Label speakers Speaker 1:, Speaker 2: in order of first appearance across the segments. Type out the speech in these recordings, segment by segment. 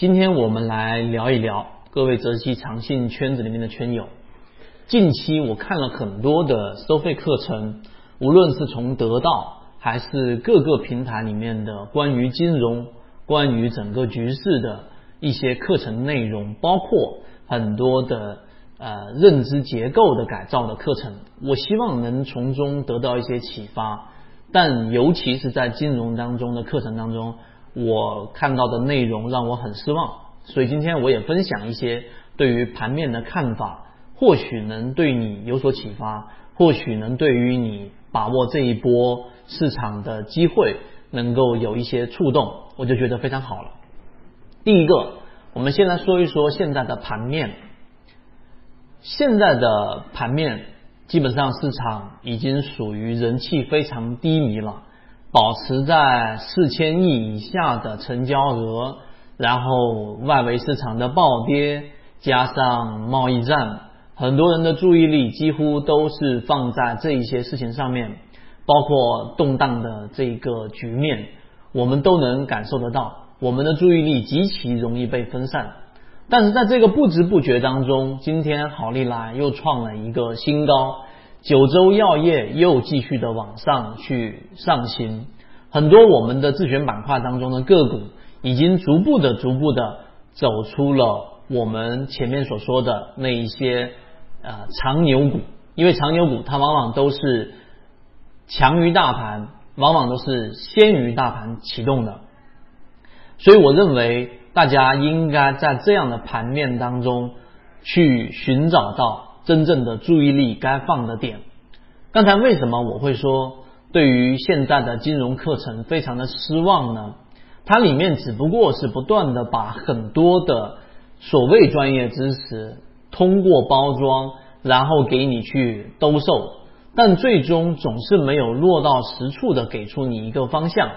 Speaker 1: 今天我们来聊一聊各位泽西长信圈子里面的圈友。近期我看了很多的收费课程，无论是从得到还是各个平台里面的关于金融、关于整个局势的一些课程内容，包括很多的呃认知结构的改造的课程，我希望能从中得到一些启发。但尤其是在金融当中的课程当中。我看到的内容让我很失望，所以今天我也分享一些对于盘面的看法，或许能对你有所启发，或许能对于你把握这一波市场的机会能够有一些触动，我就觉得非常好了。第一个，我们先来说一说现在的盘面，现在的盘面基本上市场已经属于人气非常低迷了。保持在四千亿以下的成交额，然后外围市场的暴跌，加上贸易战，很多人的注意力几乎都是放在这一些事情上面，包括动荡的这个局面，我们都能感受得到，我们的注意力极其容易被分散。但是在这个不知不觉当中，今天好利来又创了一个新高。九州药业又继续的往上去上行，很多我们的自选板块当中的个股已经逐步的、逐步的走出了我们前面所说的那一些啊长牛股，因为长牛股它往往都是强于大盘，往往都是先于大盘启动的，所以我认为大家应该在这样的盘面当中去寻找到。真正的注意力该放的点。刚才为什么我会说对于现在的金融课程非常的失望呢？它里面只不过是不断的把很多的所谓专业知识通过包装，然后给你去兜售，但最终总是没有落到实处的给出你一个方向。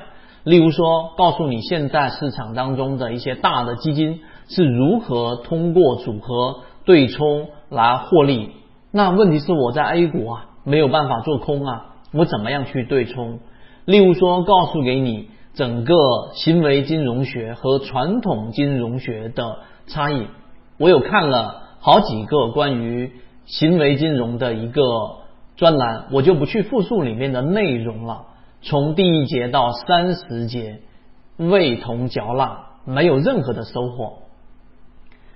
Speaker 1: 例如说，告诉你现在市场当中的一些大的基金是如何通过组合对冲。来获利，那问题是我在 A 股啊没有办法做空啊，我怎么样去对冲？例如说，告诉给你整个行为金融学和传统金融学的差异。我有看了好几个关于行为金融的一个专栏，我就不去复述里面的内容了。从第一节到三十节，味同嚼蜡，没有任何的收获。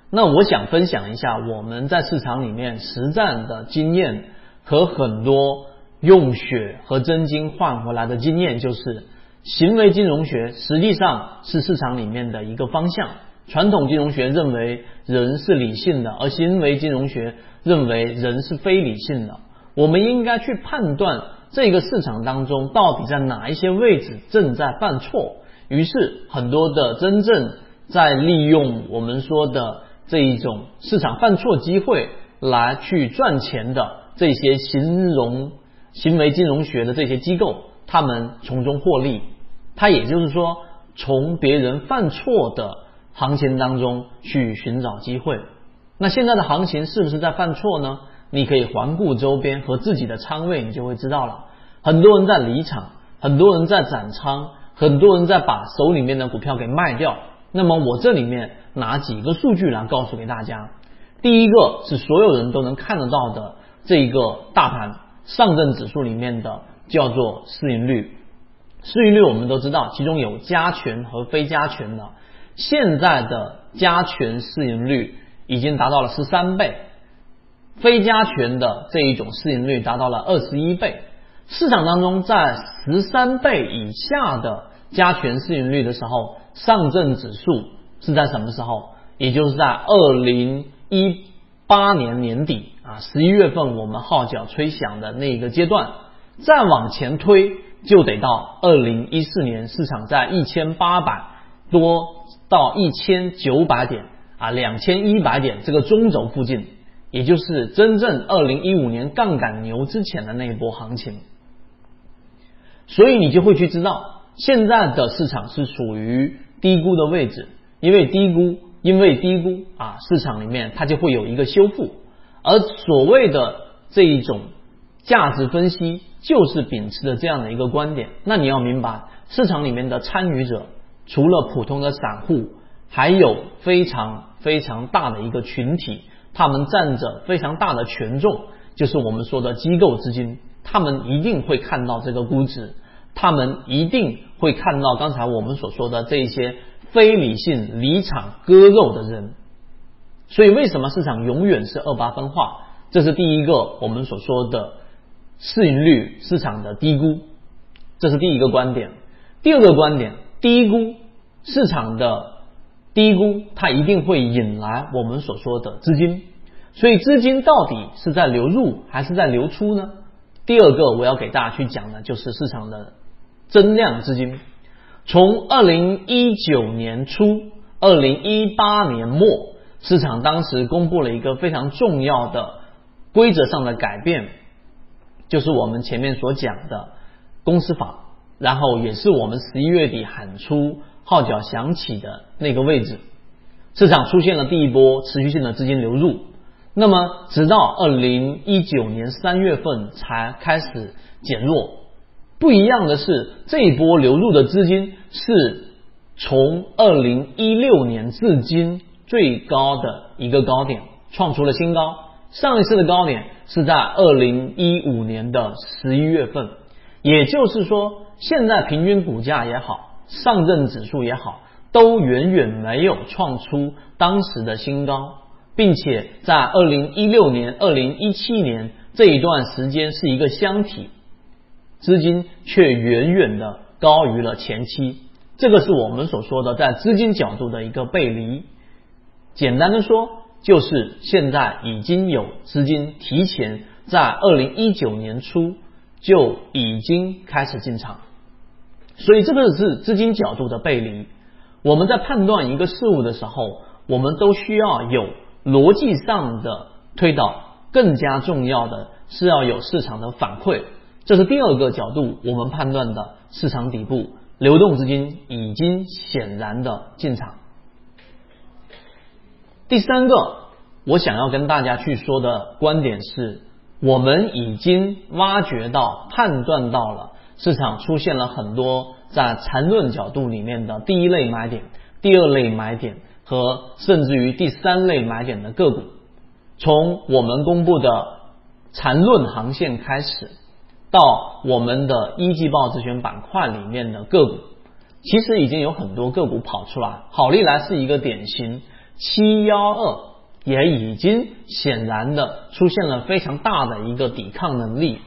Speaker 1: 那我想分享一下我们在市场里面实战的经验和很多用血和真金换回来的经验，就是行为金融学实际上是市场里面的一个方向。传统金融学认为人是理性的，而行为金融学认为人是非理性的。我们应该去判断这个市场当中到底在哪一些位置正在犯错。于是很多的真正在利用我们说的。这一种市场犯错机会来去赚钱的这些形容行为金融学的这些机构，他们从中获利。他也就是说，从别人犯错的行情当中去寻找机会。那现在的行情是不是在犯错呢？你可以环顾周边和自己的仓位，你就会知道了。很多人在离场，很多人在斩仓，很多人在把手里面的股票给卖掉。那么我这里面。拿几个数据来告诉给大家。第一个是所有人都能看得到的这一个大盘上证指数里面的叫做市盈率。市盈率我们都知道，其中有加权和非加权的。现在的加权市盈率已经达到了十三倍，非加权的这一种市盈率达到了二十一倍。市场当中在十三倍以下的加权市盈率的时候，上证指数。是在什么时候？也就是在二零一八年年底啊，十一月份我们号角吹响的那一个阶段，再往前推就得到二零一四年，市场在一千八百多到一千九百点啊，两千一百点这个中轴附近，也就是真正二零一五年杠杆牛之前的那一波行情。所以你就会去知道，现在的市场是属于低估的位置。因为低估，因为低估啊，市场里面它就会有一个修复，而所谓的这一种价值分析，就是秉持的这样的一个观点。那你要明白，市场里面的参与者，除了普通的散户，还有非常非常大的一个群体，他们占着非常大的权重，就是我们说的机构资金，他们一定会看到这个估值，他们一定会看到刚才我们所说的这些非理性离场割肉的人。所以，为什么市场永远是二八分化？这是第一个我们所说的市盈率市场的低估，这是第一个观点。第二个观点，低估市场的低估，它一定会引来我们所说的资金。所以，资金到底是在流入还是在流出呢？第二个我要给大家去讲的就是市场的增量资金。从二零一九年初，二零一八年末。市场当时公布了一个非常重要的规则上的改变，就是我们前面所讲的公司法，然后也是我们十一月底喊出号角响起的那个位置，市场出现了第一波持续性的资金流入，那么直到二零一九年三月份才开始减弱。不一样的是，这一波流入的资金是从二零一六年至今。最高的一个高点创出了新高，上一次的高点是在二零一五年的十一月份，也就是说，现在平均股价也好，上证指数也好，都远远没有创出当时的新高，并且在二零一六年、二零一七年这一段时间是一个箱体，资金却远远的高于了前期，这个是我们所说的在资金角度的一个背离。简单的说，就是现在已经有资金提前在二零一九年初就已经开始进场，所以这个是资金角度的背离。我们在判断一个事物的时候，我们都需要有逻辑上的推导，更加重要的是要有市场的反馈。这是第二个角度，我们判断的市场底部流动资金已经显然的进场。第三个，我想要跟大家去说的观点是，我们已经挖掘到、判断到了市场出现了很多在缠论角度里面的第一类买点、第二类买点和甚至于第三类买点的个股。从我们公布的缠论航线开始，到我们的一季报自选板块里面的个股，其实已经有很多个股跑出来，好利来是一个典型。七幺二也已经显然的出现了非常大的一个抵抗能力，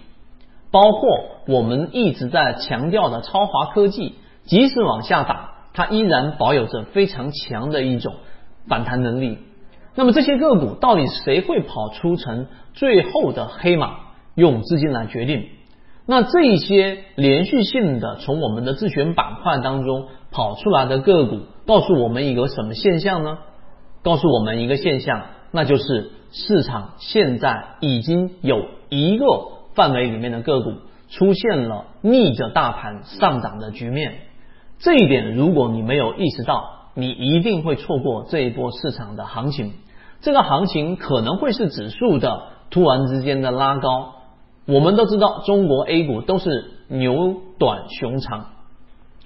Speaker 1: 包括我们一直在强调的超华科技，即使往下打，它依然保有着非常强的一种反弹能力。那么这些个股到底谁会跑出成最后的黑马？用资金来决定。那这一些连续性的从我们的自选板块当中跑出来的个股，告诉我们一个什么现象呢？告诉我们一个现象，那就是市场现在已经有一个范围里面的个股出现了逆着大盘上涨的局面。这一点，如果你没有意识到，你一定会错过这一波市场的行情。这个行情可能会是指数的突然之间的拉高。我们都知道，中国 A 股都是牛短熊长，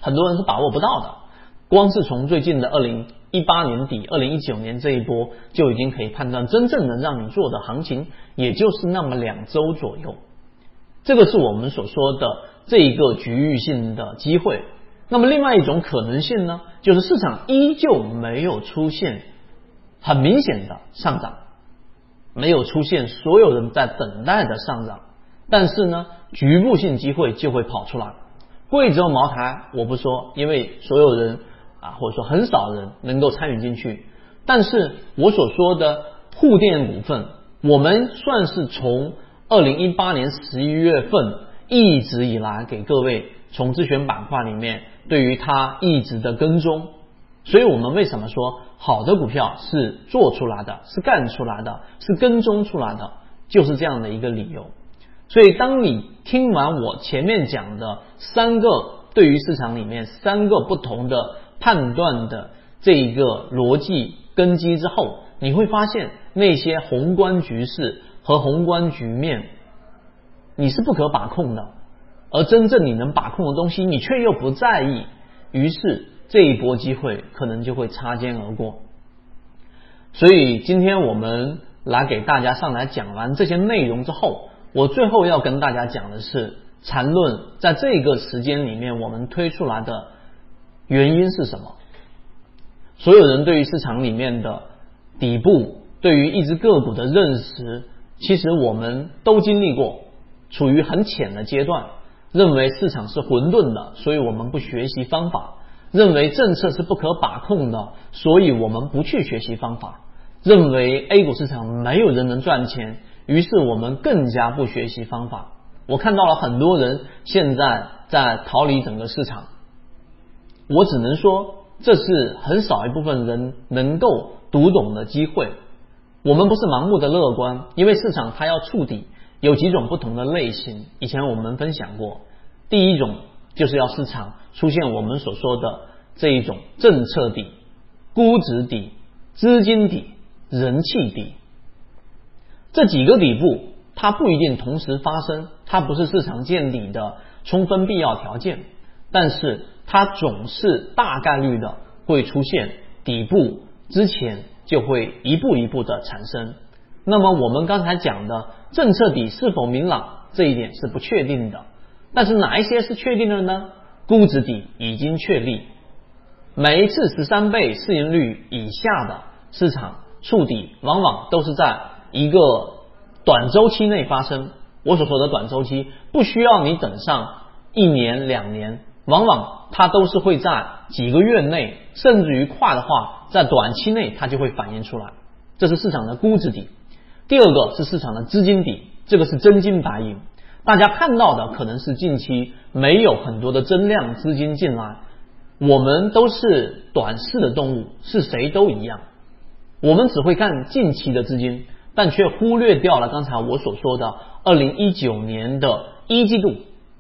Speaker 1: 很多人是把握不到的。光是从最近的二零。一八年底，二零一九年这一波就已经可以判断，真正能让你做的行情，也就是那么两周左右。这个是我们所说的这一个局域性的机会。那么另外一种可能性呢，就是市场依旧没有出现很明显的上涨，没有出现所有人在等待的上涨，但是呢，局部性机会就会跑出来。贵州茅台我不说，因为所有人。啊，或者说很少人能够参与进去，但是我所说的沪电股份，我们算是从二零一八年十一月份一直以来给各位从自选板块里面对于它一直的跟踪，所以我们为什么说好的股票是做出来的，是干出来的，是跟踪出来的，就是这样的一个理由。所以当你听完我前面讲的三个对于市场里面三个不同的。判断的这一个逻辑根基之后，你会发现那些宏观局势和宏观局面你是不可把控的，而真正你能把控的东西，你却又不在意。于是这一波机会可能就会擦肩而过。所以今天我们来给大家上来讲完这些内容之后，我最后要跟大家讲的是，缠论在这个时间里面我们推出来的原因是什么？所有人对于市场里面的底部，对于一只个股的认识，其实我们都经历过，处于很浅的阶段，认为市场是混沌的，所以我们不学习方法；认为政策是不可把控的，所以我们不去学习方法；认为 A 股市场没有人能赚钱，于是我们更加不学习方法。我看到了很多人现在在逃离整个市场，我只能说。这是很少一部分人能够读懂的机会。我们不是盲目的乐观，因为市场它要触底，有几种不同的类型。以前我们分享过，第一种就是要市场出现我们所说的这一种政策底、估值底、资金底、人气底。这几个底部它不一定同时发生，它不是市场见底的充分必要条件，但是。它总是大概率的会出现底部之前就会一步一步的产生。那么我们刚才讲的政策底是否明朗这一点是不确定的，但是哪一些是确定的呢？估值底已经确立，每一次十三倍市盈率以下的市场触底，往往都是在一个短周期内发生。我所说的短周期，不需要你等上一年两年。往往它都是会在几个月内，甚至于快的话，在短期内它就会反映出来。这是市场的估值底。第二个是市场的资金底，这个是真金白银。大家看到的可能是近期没有很多的增量资金进来。我们都是短视的动物，是谁都一样。我们只会看近期的资金，但却忽略掉了刚才我所说的二零一九年的一季度。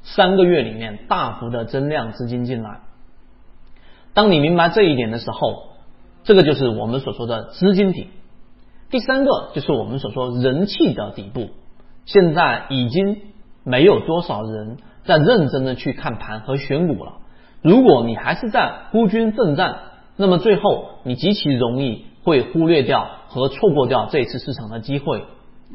Speaker 1: 三个月里面大幅的增量资金进来，当你明白这一点的时候，这个就是我们所说的资金底。第三个就是我们所说人气的底部，现在已经没有多少人在认真的去看盘和选股了。如果你还是在孤军奋战，那么最后你极其容易会忽略掉和错过掉这次市场的机会。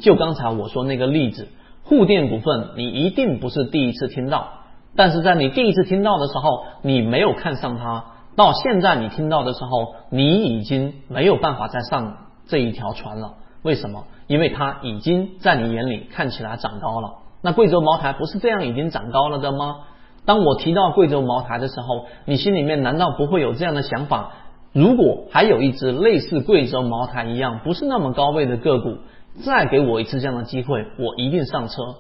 Speaker 1: 就刚才我说那个例子。沪电股份，你一定不是第一次听到，但是在你第一次听到的时候，你没有看上它，到现在你听到的时候，你已经没有办法再上这一条船了。为什么？因为它已经在你眼里看起来长高了。那贵州茅台不是这样已经长高了的吗？当我提到贵州茅台的时候，你心里面难道不会有这样的想法？如果还有一只类似贵州茅台一样不是那么高位的个股？再给我一次这样的机会，我一定上车。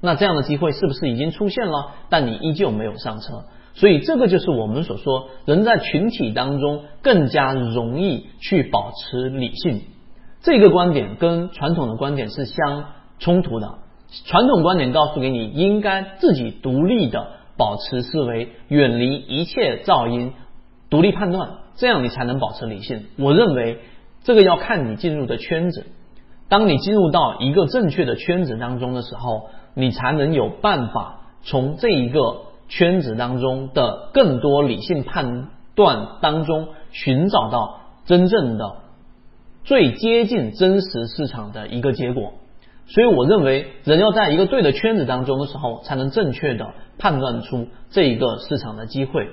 Speaker 1: 那这样的机会是不是已经出现了？但你依旧没有上车，所以这个就是我们所说，人在群体当中更加容易去保持理性。这个观点跟传统的观点是相冲突的。传统观点告诉给你，应该自己独立的保持思维，远离一切噪音，独立判断，这样你才能保持理性。我认为这个要看你进入的圈子。当你进入到一个正确的圈子当中的时候，你才能有办法从这一个圈子当中的更多理性判断当中寻找到真正的最接近真实市场的一个结果。所以，我认为人要在一个对的圈子当中的时候，才能正确的判断出这一个市场的机会。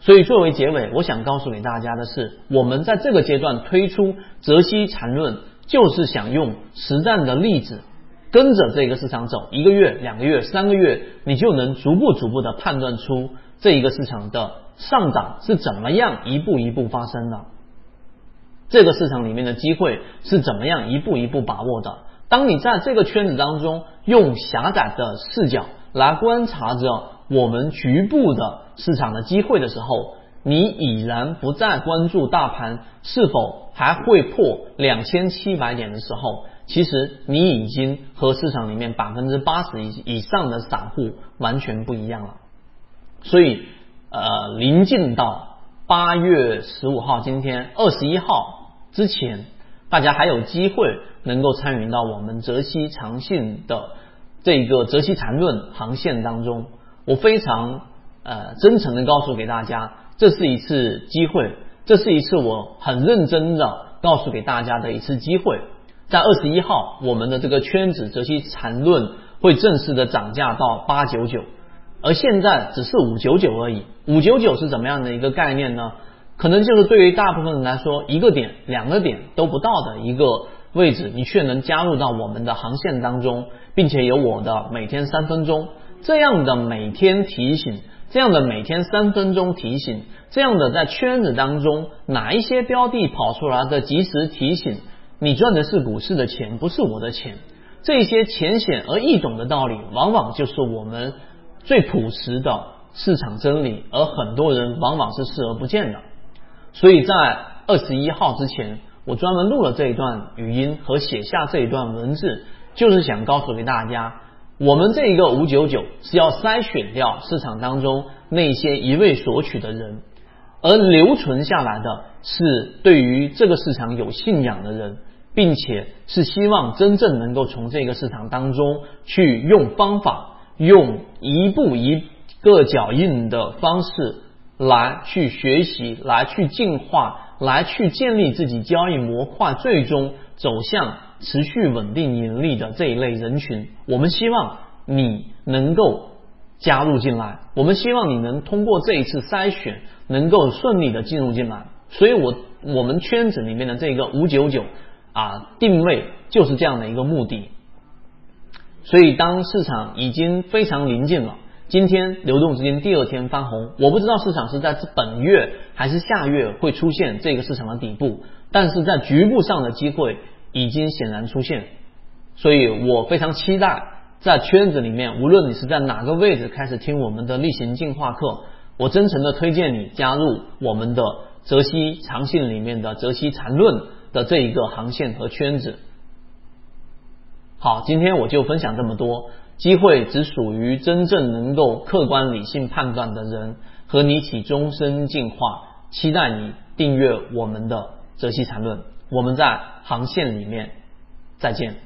Speaker 1: 所以，作为结尾，我想告诉给大家的是，我们在这个阶段推出泽西缠论。就是想用实战的例子，跟着这个市场走，一个月、两个月、三个月，你就能逐步、逐步的判断出这一个市场的上涨是怎么样一步一步发生的，这个市场里面的机会是怎么样一步一步把握的。当你在这个圈子当中用狭窄的视角来观察着我们局部的市场的机会的时候，你已然不再关注大盘是否还会破两千七百点的时候，其实你已经和市场里面百分之八十以以上的散户完全不一样了。所以，呃，临近到八月十五号，今天二十一号之前，大家还有机会能够参与到我们泽西长信的这个泽西缠论航线当中。我非常呃真诚的告诉给大家。这是一次机会，这是一次我很认真的告诉给大家的一次机会。在二十一号，我们的这个圈子泽西缠论会正式的涨价到八九九，而现在只是五九九而已。五九九是怎么样的一个概念呢？可能就是对于大部分人来说，一个点、两个点都不到的一个位置，你却能加入到我们的航线当中，并且有我的每天三分钟这样的每天提醒，这样的每天三分钟提醒，这样的在圈子当中哪一些标的跑出来的及时提醒。你赚的是股市的钱，不是我的钱。这些浅显而易懂的道理，往往就是我们最朴实的市场真理，而很多人往往是视而不见的。所以在二十一号之前，我专门录了这一段语音和写下这一段文字，就是想告诉给大家，我们这一个五九九是要筛选掉市场当中那些一味索取的人。而留存下来的是对于这个市场有信仰的人，并且是希望真正能够从这个市场当中去用方法，用一步一个脚印的方式来去学习，来去进化，来去建立自己交易模块，最终走向持续稳定盈利的这一类人群。我们希望你能够加入进来，我们希望你能通过这一次筛选。能够顺利的进入进来，所以我我们圈子里面的这个五九九啊定位就是这样的一个目的。所以当市场已经非常临近了，今天流动资金第二天翻红，我不知道市场是在本月还是下月会出现这个市场的底部，但是在局部上的机会已经显然出现，所以我非常期待在圈子里面，无论你是在哪个位置开始听我们的例行进化课。我真诚的推荐你加入我们的泽西长信里面的泽西缠论的这一个航线和圈子。好，今天我就分享这么多。机会只属于真正能够客观理性判断的人，和你一起终身进化。期待你订阅我们的泽西缠论。我们在航线里面再见。